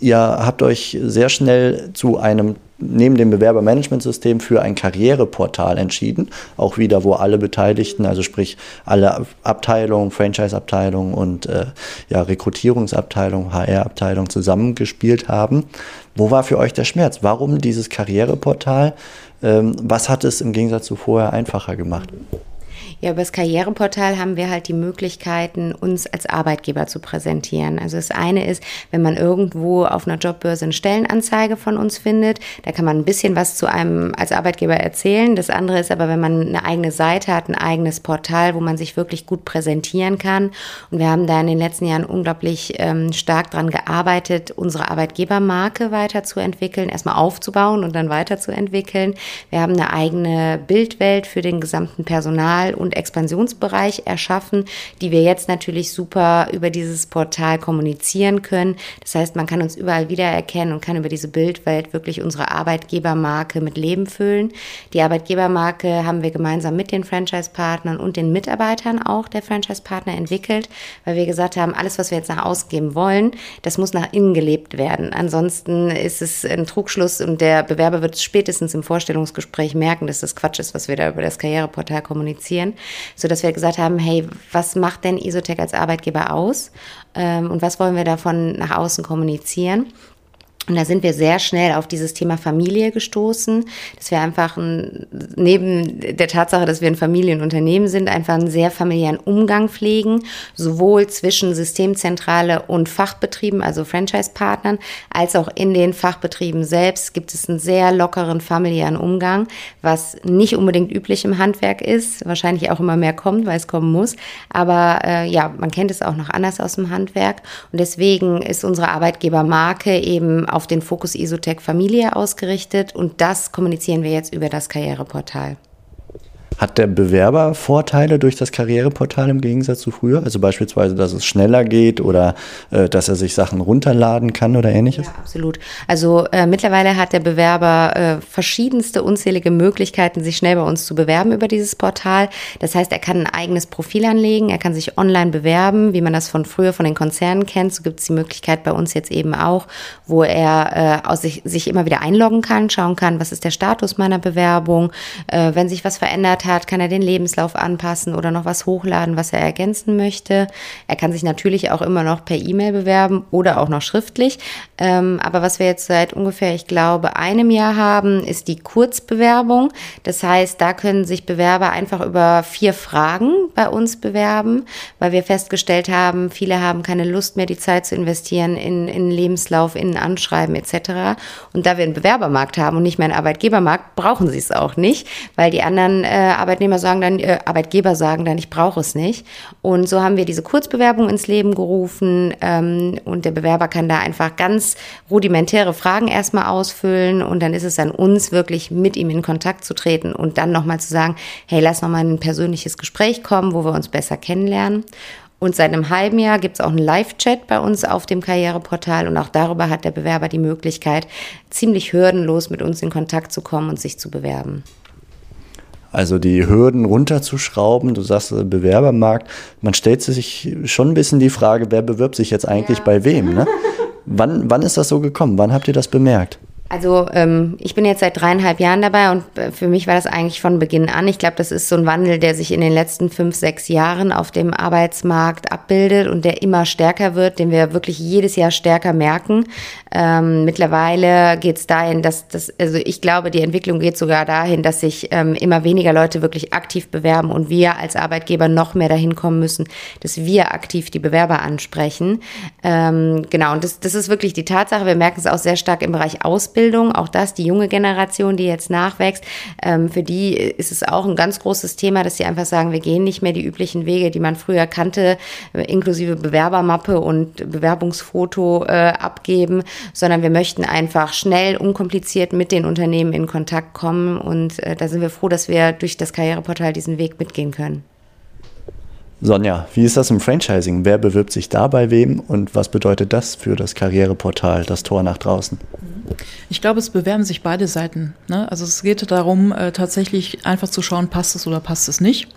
[SPEAKER 1] Ihr habt euch sehr schnell zu einem neben dem Bewerbermanagementsystem für ein Karriereportal entschieden. Auch wieder, wo alle Beteiligten, also sprich alle Abteilungen, Franchise-Abteilungen und äh, ja, Rekrutierungsabteilung, HR-Abteilung zusammengespielt haben. Wo war für euch der Schmerz? Warum dieses Karriereportal? Ähm, was hat es im Gegensatz zu vorher einfacher gemacht?
[SPEAKER 2] Ja, über das Karriereportal haben wir halt die Möglichkeiten, uns als Arbeitgeber zu präsentieren. Also das eine ist, wenn man irgendwo auf einer Jobbörse eine Stellenanzeige von uns findet, da kann man ein bisschen was zu einem als Arbeitgeber erzählen. Das andere ist aber, wenn man eine eigene Seite hat, ein eigenes Portal, wo man sich wirklich gut präsentieren kann. Und wir haben da in den letzten Jahren unglaublich ähm, stark dran gearbeitet, unsere Arbeitgebermarke weiterzuentwickeln, erstmal aufzubauen und dann weiterzuentwickeln. Wir haben eine eigene Bildwelt für den gesamten Personal und und Expansionsbereich erschaffen, die wir jetzt natürlich super über dieses Portal kommunizieren können. Das heißt, man kann uns überall wiedererkennen und kann über diese Bildwelt wirklich unsere Arbeitgebermarke mit Leben füllen. Die Arbeitgebermarke haben wir gemeinsam mit den Franchise-Partnern und den Mitarbeitern auch der Franchise-Partner entwickelt, weil wir gesagt haben, alles, was wir jetzt nach außen geben wollen, das muss nach innen gelebt werden. Ansonsten ist es ein Trugschluss und der Bewerber wird spätestens im Vorstellungsgespräch merken, dass das Quatsch ist, was wir da über das Karriereportal kommunizieren so dass wir gesagt haben, hey, was macht denn Isotech als Arbeitgeber aus ähm, und was wollen wir davon nach außen kommunizieren? Und da sind wir sehr schnell auf dieses Thema Familie gestoßen, dass wir einfach ein, neben der Tatsache, dass wir ein Familienunternehmen sind, einfach einen sehr familiären Umgang pflegen, sowohl zwischen Systemzentrale und Fachbetrieben, also Franchise-Partnern, als auch in den Fachbetrieben selbst gibt es einen sehr lockeren familiären Umgang, was nicht unbedingt üblich im Handwerk ist, wahrscheinlich auch immer mehr kommt, weil es kommen muss. Aber äh, ja, man kennt es auch noch anders aus dem Handwerk. Und deswegen ist unsere Arbeitgebermarke eben auf den Fokus Isotech Familie ausgerichtet und das kommunizieren wir jetzt über das Karriereportal.
[SPEAKER 1] Hat der Bewerber Vorteile durch das Karriereportal im Gegensatz zu früher? Also beispielsweise, dass es schneller geht oder äh, dass er sich Sachen runterladen kann oder ähnliches?
[SPEAKER 2] Ja, absolut. Also äh, mittlerweile hat der Bewerber äh, verschiedenste unzählige Möglichkeiten, sich schnell bei uns zu bewerben über dieses Portal. Das heißt, er kann ein eigenes Profil anlegen, er kann sich online bewerben, wie man das von früher von den Konzernen kennt. So gibt es die Möglichkeit bei uns jetzt eben auch, wo er äh, aus sich, sich immer wieder einloggen kann, schauen kann, was ist der Status meiner Bewerbung, äh, wenn sich was verändert hat, kann er den Lebenslauf anpassen oder noch was hochladen, was er ergänzen möchte. Er kann sich natürlich auch immer noch per E-Mail bewerben oder auch noch schriftlich. Ähm, aber was wir jetzt seit ungefähr, ich glaube, einem Jahr haben, ist die Kurzbewerbung. Das heißt, da können sich Bewerber einfach über vier Fragen bei uns bewerben, weil wir festgestellt haben, viele haben keine Lust mehr, die Zeit zu investieren in, in Lebenslauf, in Anschreiben etc. Und da wir einen Bewerbermarkt haben und nicht mehr einen Arbeitgebermarkt, brauchen sie es auch nicht, weil die anderen äh, Arbeitnehmer sagen dann, äh, Arbeitgeber sagen dann, ich brauche es nicht. Und so haben wir diese Kurzbewerbung ins Leben gerufen ähm, und der Bewerber kann da einfach ganz rudimentäre Fragen erstmal ausfüllen und dann ist es an uns wirklich mit ihm in Kontakt zu treten und dann nochmal zu sagen, hey, lass nochmal ein persönliches Gespräch kommen, wo wir uns besser kennenlernen. Und seit einem halben Jahr gibt es auch einen Live-Chat bei uns auf dem Karriereportal und auch darüber hat der Bewerber die Möglichkeit, ziemlich hürdenlos mit uns in Kontakt zu kommen und sich zu bewerben.
[SPEAKER 1] Also die Hürden runterzuschrauben, du sagst äh, Bewerbermarkt, man stellt sich schon ein bisschen die Frage, wer bewirbt sich jetzt eigentlich ja. bei wem? Ne? wann, wann ist das so gekommen? Wann habt ihr das bemerkt?
[SPEAKER 2] Also ähm, ich bin jetzt seit dreieinhalb Jahren dabei und äh, für mich war das eigentlich von Beginn an. Ich glaube, das ist so ein Wandel, der sich in den letzten fünf, sechs Jahren auf dem Arbeitsmarkt abbildet und der immer stärker wird, den wir wirklich jedes Jahr stärker merken. Ähm, mittlerweile geht es dahin, dass das, also ich glaube, die Entwicklung geht sogar dahin, dass sich ähm, immer weniger Leute wirklich aktiv bewerben und wir als Arbeitgeber noch mehr dahin kommen müssen, dass wir aktiv die Bewerber ansprechen. Ähm, genau, und das, das ist wirklich die Tatsache. Wir merken es auch sehr stark im Bereich Ausbildung. Ausbildung, auch das, die junge Generation, die jetzt nachwächst, ähm, für die ist es auch ein ganz großes Thema, dass sie einfach sagen, wir gehen nicht mehr die üblichen Wege, die man früher kannte, äh, inklusive Bewerbermappe und Bewerbungsfoto äh, abgeben, sondern wir möchten einfach schnell, unkompliziert mit den Unternehmen in Kontakt kommen und äh, da sind wir froh, dass wir durch das Karriereportal diesen Weg mitgehen können.
[SPEAKER 1] Sonja, wie ist das im Franchising? Wer bewirbt sich da bei wem und was bedeutet das für das Karriereportal, das Tor nach draußen?
[SPEAKER 3] Ich glaube, es bewerben sich beide Seiten. Ne? Also es geht darum, äh, tatsächlich einfach zu schauen, passt es oder passt es nicht,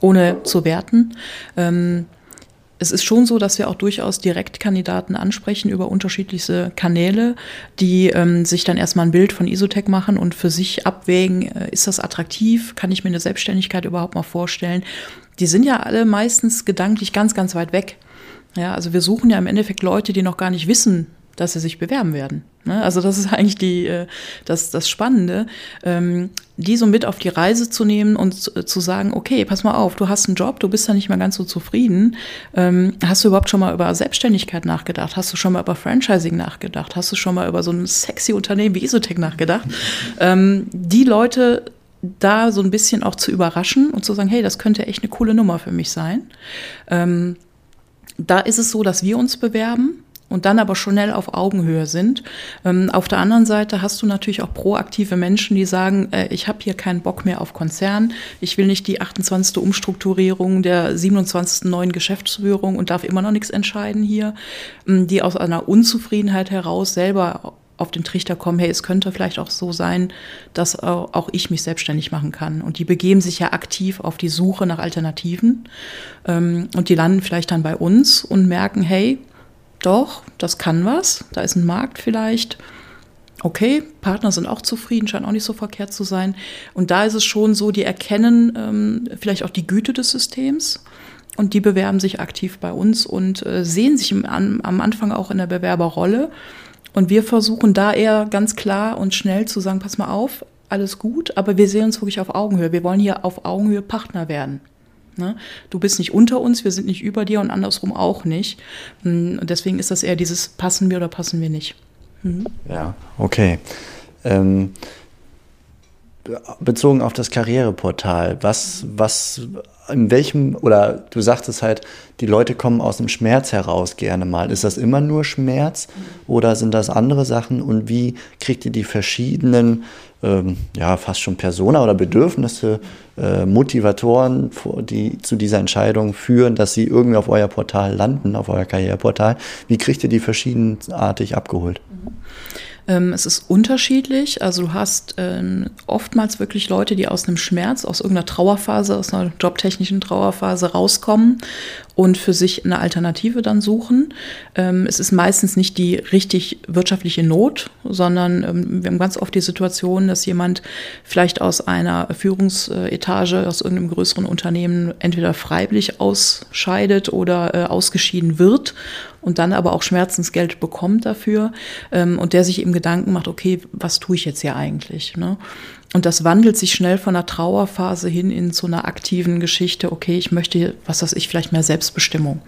[SPEAKER 3] ohne zu werten. Ähm, es ist schon so, dass wir auch durchaus Direktkandidaten ansprechen über unterschiedlichste Kanäle, die ähm, sich dann erstmal ein Bild von Isotech machen und für sich abwägen, äh, ist das attraktiv, kann ich mir eine Selbstständigkeit überhaupt mal vorstellen. Die sind ja alle meistens gedanklich ganz, ganz weit weg. Ja, also wir suchen ja im Endeffekt Leute, die noch gar nicht wissen, dass sie sich bewerben werden. Ne? Also das ist eigentlich die, äh, das, das Spannende, ähm, die so mit auf die Reise zu nehmen und zu sagen, okay, pass mal auf, du hast einen Job, du bist da nicht mehr ganz so zufrieden. Ähm, hast du überhaupt schon mal über Selbstständigkeit nachgedacht? Hast du schon mal über Franchising nachgedacht? Hast du schon mal über so ein sexy Unternehmen wie Isotech nachgedacht? Ähm, die Leute da so ein bisschen auch zu überraschen und zu sagen, hey, das könnte echt eine coole Nummer für mich sein. Ähm, da ist es so, dass wir uns bewerben und dann aber schnell auf Augenhöhe sind. Ähm, auf der anderen Seite hast du natürlich auch proaktive Menschen, die sagen, äh, ich habe hier keinen Bock mehr auf Konzern, ich will nicht die 28. Umstrukturierung der 27. neuen Geschäftsführung und darf immer noch nichts entscheiden hier, ähm, die aus einer Unzufriedenheit heraus selber auf den Trichter kommen, hey, es könnte vielleicht auch so sein, dass auch ich mich selbstständig machen kann. Und die begeben sich ja aktiv auf die Suche nach Alternativen. Ähm, und die landen vielleicht dann bei uns und merken, hey, doch, das kann was, da ist ein Markt vielleicht. Okay, Partner sind auch zufrieden, scheint auch nicht so verkehrt zu sein. Und da ist es schon so, die erkennen ähm, vielleicht auch die Güte des Systems und die bewerben sich aktiv bei uns und äh, sehen sich am Anfang auch in der Bewerberrolle Und wir versuchen da eher ganz klar und schnell zu sagen, pass mal auf, alles gut, aber wir sehen uns wirklich auf Augenhöhe. Wir wollen hier auf Augenhöhe Partner werden. Ne? Du bist nicht unter uns, wir sind nicht über dir und andersrum auch nicht. Und deswegen ist das eher dieses, passen wir oder passen wir nicht.
[SPEAKER 1] Mhm. Ja, okay. Ähm, bezogen auf das Karriereportal, was, was, in welchem, oder du sagtest halt, die Leute kommen aus dem Schmerz heraus gerne mal. Ist das immer nur Schmerz oder sind das andere Sachen? Und wie kriegt ihr die verschiedenen, ähm, ja, fast schon Persona oder Bedürfnisse, äh, Motivatoren, die zu dieser Entscheidung führen, dass sie irgendwie auf euer Portal landen, auf euer Karriereportal? Wie kriegt ihr die verschiedenartig abgeholt? Mhm.
[SPEAKER 3] Ähm, es ist unterschiedlich. Also du hast ähm, oftmals wirklich Leute, die aus einem Schmerz, aus irgendeiner Trauerphase, aus einer jobtechnischen Trauerphase rauskommen und für sich eine Alternative dann suchen. Ähm, es ist meistens nicht die richtig wirtschaftliche Not, sondern ähm, wir haben ganz oft die Situation, dass jemand vielleicht aus einer Führungsetage, aus irgendeinem größeren Unternehmen entweder freiwillig ausscheidet oder äh, ausgeschieden wird und dann aber auch Schmerzensgeld bekommt dafür ähm, und der sich eben Gedanken macht, okay, was tue ich jetzt hier eigentlich? Ne? Und das wandelt sich schnell von einer Trauerphase hin in zu einer aktiven Geschichte, okay, ich möchte, was weiß ich, vielleicht mehr Selbstbestimmung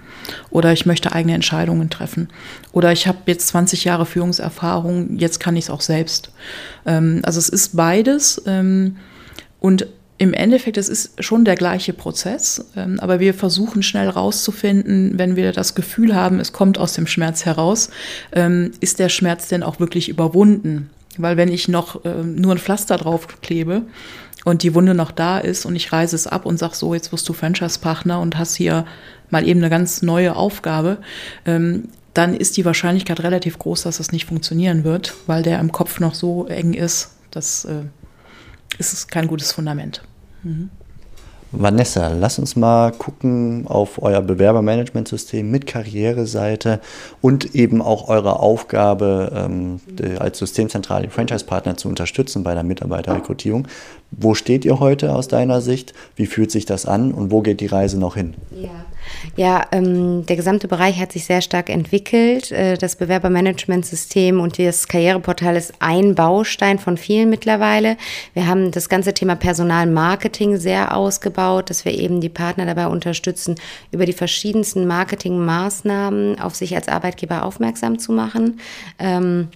[SPEAKER 3] oder ich möchte eigene Entscheidungen treffen oder ich habe jetzt 20 Jahre Führungserfahrung, jetzt kann ich es auch selbst. Ähm, also es ist beides ähm, und im Endeffekt, es ist schon der gleiche Prozess, ähm, aber wir versuchen schnell rauszufinden, wenn wir das Gefühl haben, es kommt aus dem Schmerz heraus, ist der Schmerz denn auch wirklich überwunden? Weil wenn ich noch ähm, nur ein Pflaster drauf klebe und die Wunde noch da ist und ich reise es ab und sage so, jetzt wirst du Franchise-Partner und hast hier mal eben eine ganz neue Aufgabe, dann ist die Wahrscheinlichkeit relativ groß, dass das nicht funktionieren wird, weil der im Kopf noch so eng ist. Das äh, ist kein gutes Fundament. Mhm.
[SPEAKER 1] Vanessa, lass uns mal gucken auf euer Bewerbermanagementsystem mit Karriereseite und eben auch eure Aufgabe ähm, als Systemzentrale Franchise-Partner zu unterstützen bei der Mitarbeiterrekrutierung. Wo steht ihr heute aus deiner Sicht? Wie fühlt sich das an und wo geht die Reise noch hin?
[SPEAKER 2] Ja. Ja, ähm, der gesamte Bereich hat sich sehr stark entwickelt. Äh, das Bewerbermanagementsystem und das Karriereportal ist ein Baustein von vielen mittlerweile. Wir haben das ganze Thema Personalmarketing sehr ausgebaut, dass wir eben die Partner dabei unterstützen, über die verschiedensten Marketingmaßnahmen auf sich als Arbeitgeber aufmerksam zu machen. Ähm,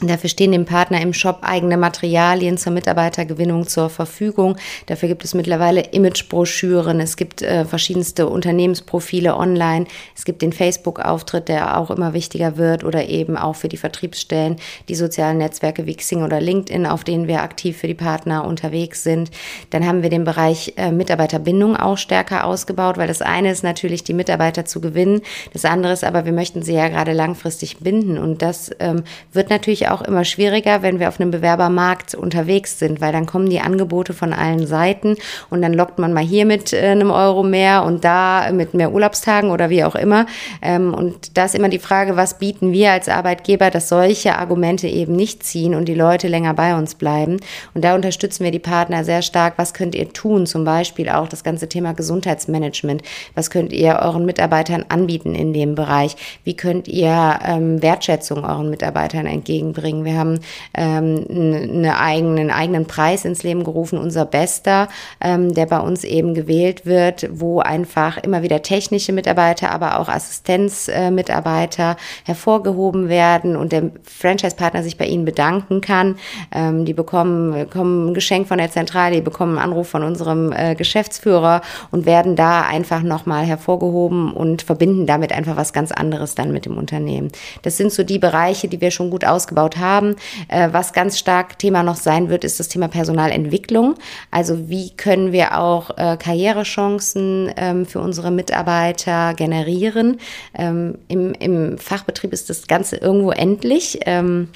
[SPEAKER 2] Dafür stehen dem Partner im Shop eigene Materialien zur Mitarbeitergewinnung zur Verfügung. Dafür gibt es mittlerweile Imagebroschüren, es gibt äh, verschiedenste Unternehmensprofile online, es gibt den Facebook-Auftritt, der auch immer wichtiger wird oder eben auch für die Vertriebsstellen die sozialen Netzwerke wie Xing oder LinkedIn, auf denen wir aktiv für die Partner unterwegs sind. Dann haben wir den Bereich äh, Mitarbeiterbindung auch stärker ausgebaut, weil das eine ist natürlich, die Mitarbeiter zu gewinnen, das andere ist aber, wir möchten sie ja gerade langfristig binden und das ähm, wird natürlich auch immer schwieriger, wenn wir auf einem Bewerbermarkt unterwegs sind, weil dann kommen die Angebote von allen Seiten und dann lockt man mal hier mit äh, einem Euro mehr und da mit mehr Urlaubstagen oder wie auch immer. Ähm, und da ist immer die Frage, was bieten wir als Arbeitgeber, dass solche Argumente eben nicht ziehen und die Leute länger bei uns bleiben. Und da unterstützen wir die Partner sehr stark. Was könnt ihr tun? Zum Beispiel auch das ganze Thema Gesundheitsmanagement. Was könnt ihr euren Mitarbeitern anbieten in dem Bereich? Wie könnt ihr ähm, Wertschätzung euren Mitarbeitern entgegenbringen? Bringen. Wir haben ähm, eine eigene, einen eigenen Preis ins Leben gerufen, unser Bester, ähm, der bei uns eben gewählt wird, wo einfach immer wieder technische Mitarbeiter, aber auch Assistenzmitarbeiter äh, hervorgehoben werden und der Franchise-Partner sich bei ihnen bedanken kann. Ähm, die bekommen, bekommen ein Geschenk von der Zentrale, die bekommen einen Anruf von unserem äh, Geschäftsführer und werden da einfach nochmal hervorgehoben und verbinden damit einfach was ganz anderes dann mit dem Unternehmen. Das sind so die Bereiche, die wir schon gut ausgebaut aufgebaut haben. Äh, was ganz stark Thema noch sein wird, ist das Thema Personalentwicklung. Also wie können wir auch äh, Karrierechancen ähm, für unsere Mitarbeiter generieren. Ähm, im, Im Fachbetrieb ist das Ganze irgendwo endlich. Ähm,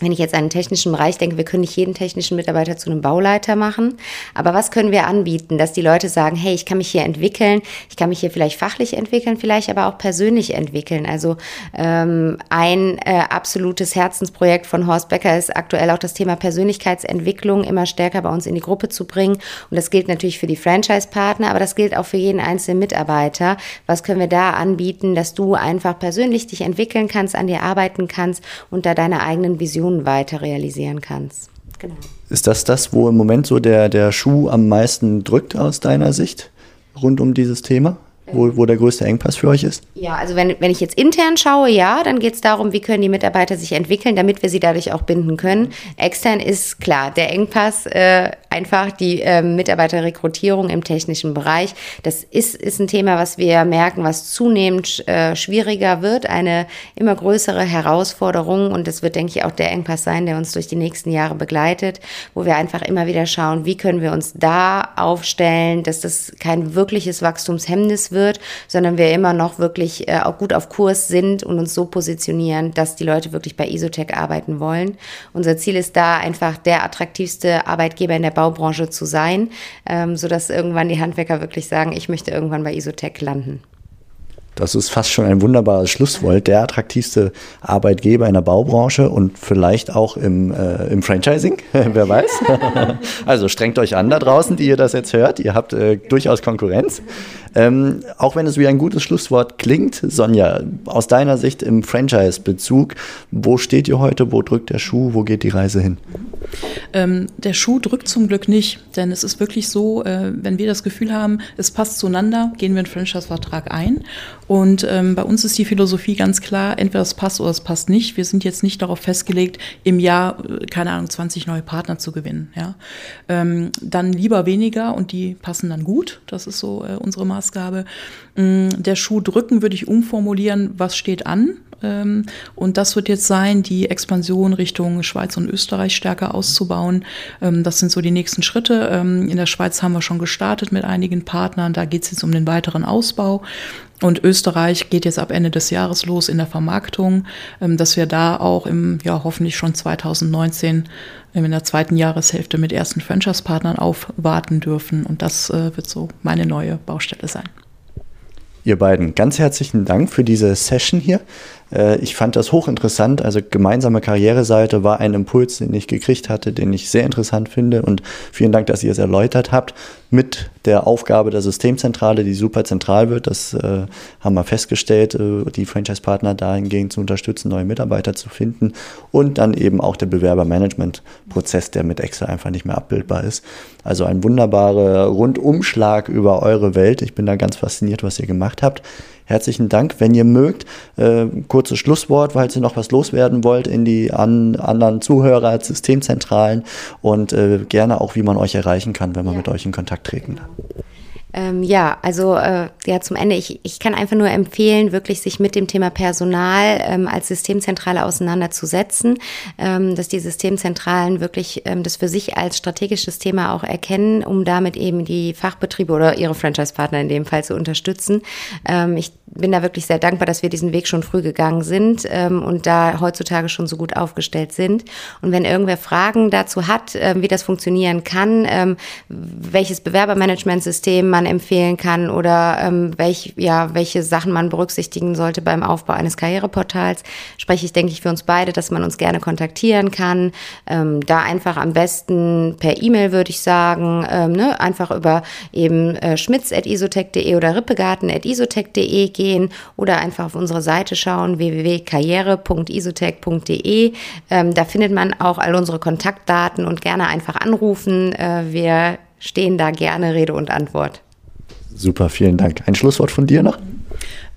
[SPEAKER 2] wenn ich jetzt an den technischen Bereich denke, wir können nicht jeden technischen Mitarbeiter zu einem Bauleiter machen, aber was können wir anbieten, dass die Leute sagen, hey, ich kann mich hier entwickeln, ich kann mich hier vielleicht fachlich entwickeln, vielleicht aber auch persönlich entwickeln. Also ähm, ein äh, absolutes Herzensprojekt von Horst Becker ist aktuell auch das Thema Persönlichkeitsentwicklung immer stärker bei uns in die Gruppe zu bringen. Und das gilt natürlich für die Franchise-Partner, aber das gilt auch für jeden einzelnen Mitarbeiter. Was können wir da anbieten, dass du einfach persönlich dich entwickeln kannst, an dir arbeiten kannst und da deine eigenen Visionen Visionen weiter realisieren kannst.
[SPEAKER 1] Genau. Ist das das, wo im Moment so der, der Schuh am meisten drückt aus deiner Sicht rund um dieses Thema? Wo, wo der größte Engpass für euch ist?
[SPEAKER 2] Ja, also wenn, wenn ich jetzt intern schaue, ja, dann geht es darum, wie können die Mitarbeiter sich entwickeln, damit wir sie dadurch auch binden können. Extern ist klar, der Engpass äh, einfach die äh, Mitarbeiterrekrutierung im technischen Bereich. Das ist, ist ein Thema, was wir merken, was zunehmend äh, schwieriger wird, eine immer größere Herausforderung und das wird, denke ich, auch der Engpass sein, der uns durch die nächsten Jahre begleitet, wo wir einfach immer wieder schauen, wie können wir uns da aufstellen, dass das kein wirkliches Wachstumshemmnis wird, sondern wir immer noch wirklich äh, auch gut auf Kurs sind und uns so positionieren, dass die Leute wirklich bei Isotech arbeiten wollen. Unser Ziel ist da einfach der attraktivste Arbeitgeber in der Baubranche zu sein, ähm, sodass irgendwann die Handwerker wirklich sagen, ich möchte irgendwann bei Isotech landen.
[SPEAKER 1] Das ist fast schon ein wunderbares Schlusswort. Der attraktivste Arbeitgeber in der Baubranche und vielleicht auch im, äh, im Franchising, wer weiß. also strengt euch an da draußen, die ihr das jetzt hört. Ihr habt äh, durchaus Konkurrenz. Ähm, auch wenn es wie ein gutes Schlusswort klingt, Sonja, aus deiner Sicht im Franchise-Bezug, wo steht ihr heute, wo drückt der Schuh, wo geht die Reise hin?
[SPEAKER 3] Ähm, der Schuh drückt zum Glück nicht, denn es ist wirklich so, äh, wenn wir das Gefühl haben, es passt zueinander, gehen wir einen Franchise-Vertrag ein. Und ähm, bei uns ist die Philosophie ganz klar, entweder es passt oder es passt nicht. Wir sind jetzt nicht darauf festgelegt, im Jahr, äh, keine Ahnung, 20 neue Partner zu gewinnen. Ja? Ähm, dann lieber weniger und die passen dann gut. Das ist so äh, unsere Maßgabe. Ähm, der Schuh drücken würde ich umformulieren, was steht an. Ähm, und das wird jetzt sein, die Expansion Richtung Schweiz und Österreich stärker auszubauen. Ähm, das sind so die nächsten Schritte. Ähm, in der Schweiz haben wir schon gestartet mit einigen Partnern. Da geht es jetzt um den weiteren Ausbau. Und Österreich geht jetzt ab Ende des Jahres los in der Vermarktung, dass wir da auch im, ja, hoffentlich schon 2019 in der zweiten Jahreshälfte mit ersten Franchise-Partnern aufwarten dürfen. Und das äh, wird so meine neue Baustelle sein.
[SPEAKER 1] Ihr beiden, ganz herzlichen Dank für diese Session hier. Äh, ich fand das hochinteressant. Also gemeinsame Karriereseite war ein Impuls, den ich gekriegt hatte, den ich sehr interessant finde. Und vielen Dank, dass ihr es erläutert habt. Mit der Aufgabe der Systemzentrale, die super zentral wird, das äh, haben wir festgestellt, äh, die Franchise-Partner dahingehend zu unterstützen, neue Mitarbeiter zu finden. Und dann eben auch der Bewerbermanagement-Prozess, der mit Excel einfach nicht mehr abbildbar ist. Also ein wunderbarer Rundumschlag über eure Welt. Ich bin da ganz fasziniert, was ihr gemacht habt. Herzlichen Dank. Wenn ihr mögt, äh, kurzes Schlusswort, falls ihr noch was loswerden wollt in die an, anderen Zuhörer, Systemzentralen und äh, gerne auch, wie man euch erreichen kann, wenn man ja. mit euch in Kontakt treten kann.
[SPEAKER 2] Ähm, ja, also äh, ja zum Ende, ich, ich kann einfach nur empfehlen, wirklich sich mit dem Thema Personal ähm, als Systemzentrale auseinanderzusetzen, ähm, dass die Systemzentralen wirklich ähm, das für sich als strategisches Thema auch erkennen, um damit eben die Fachbetriebe oder ihre Franchise-Partner in dem Fall zu unterstützen. Ähm, ich bin da wirklich sehr dankbar, dass wir diesen Weg schon früh gegangen sind ähm, und da heutzutage schon so gut aufgestellt sind. Und wenn irgendwer Fragen dazu hat, äh, wie das funktionieren kann, ähm, welches Bewerbermanagementsystem man empfehlen kann oder ähm, welch, ja, welche Sachen man berücksichtigen sollte beim Aufbau eines Karriereportals, spreche ich, denke ich, für uns beide, dass man uns gerne kontaktieren kann. Ähm, da einfach am besten per E-Mail, würde ich sagen, ähm, ne? einfach über eben äh, schmitz.isotech.de oder rippegarten.isotech.de gehen oder einfach auf unsere Seite schauen, www.karriere.isotech.de. Ähm, da findet man auch all unsere Kontaktdaten und gerne einfach anrufen. Äh, wir stehen da gerne Rede und Antwort.
[SPEAKER 1] Super, vielen Dank. Ein Schlusswort von dir noch?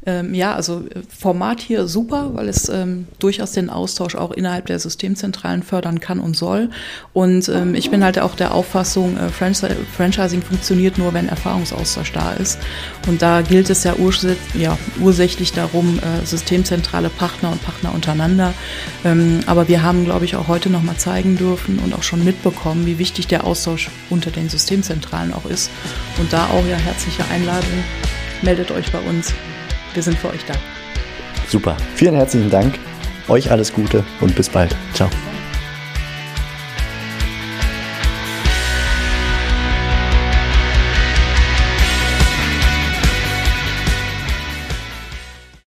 [SPEAKER 3] Ähm, ja, also äh, Format hier super, weil es ähm, durchaus den Austausch auch innerhalb der Systemzentralen fördern kann und soll. Und ähm, ich bin halt auch der Auffassung, äh, Franchising funktioniert nur, wenn Erfahrungsaustausch da ist. Und da gilt es ja, urs ja ursächlich darum, äh, systemzentrale Partner und Partner untereinander. Ähm, aber wir haben, glaube ich, auch heute nochmal zeigen dürfen und auch schon mitbekommen, wie wichtig der Austausch unter den Systemzentralen auch ist. Und da auch ja herzliche Einladung. Meldet euch bei uns. Wir sind für euch da.
[SPEAKER 1] Super. Vielen herzlichen Dank. Euch alles Gute und bis bald. Ciao.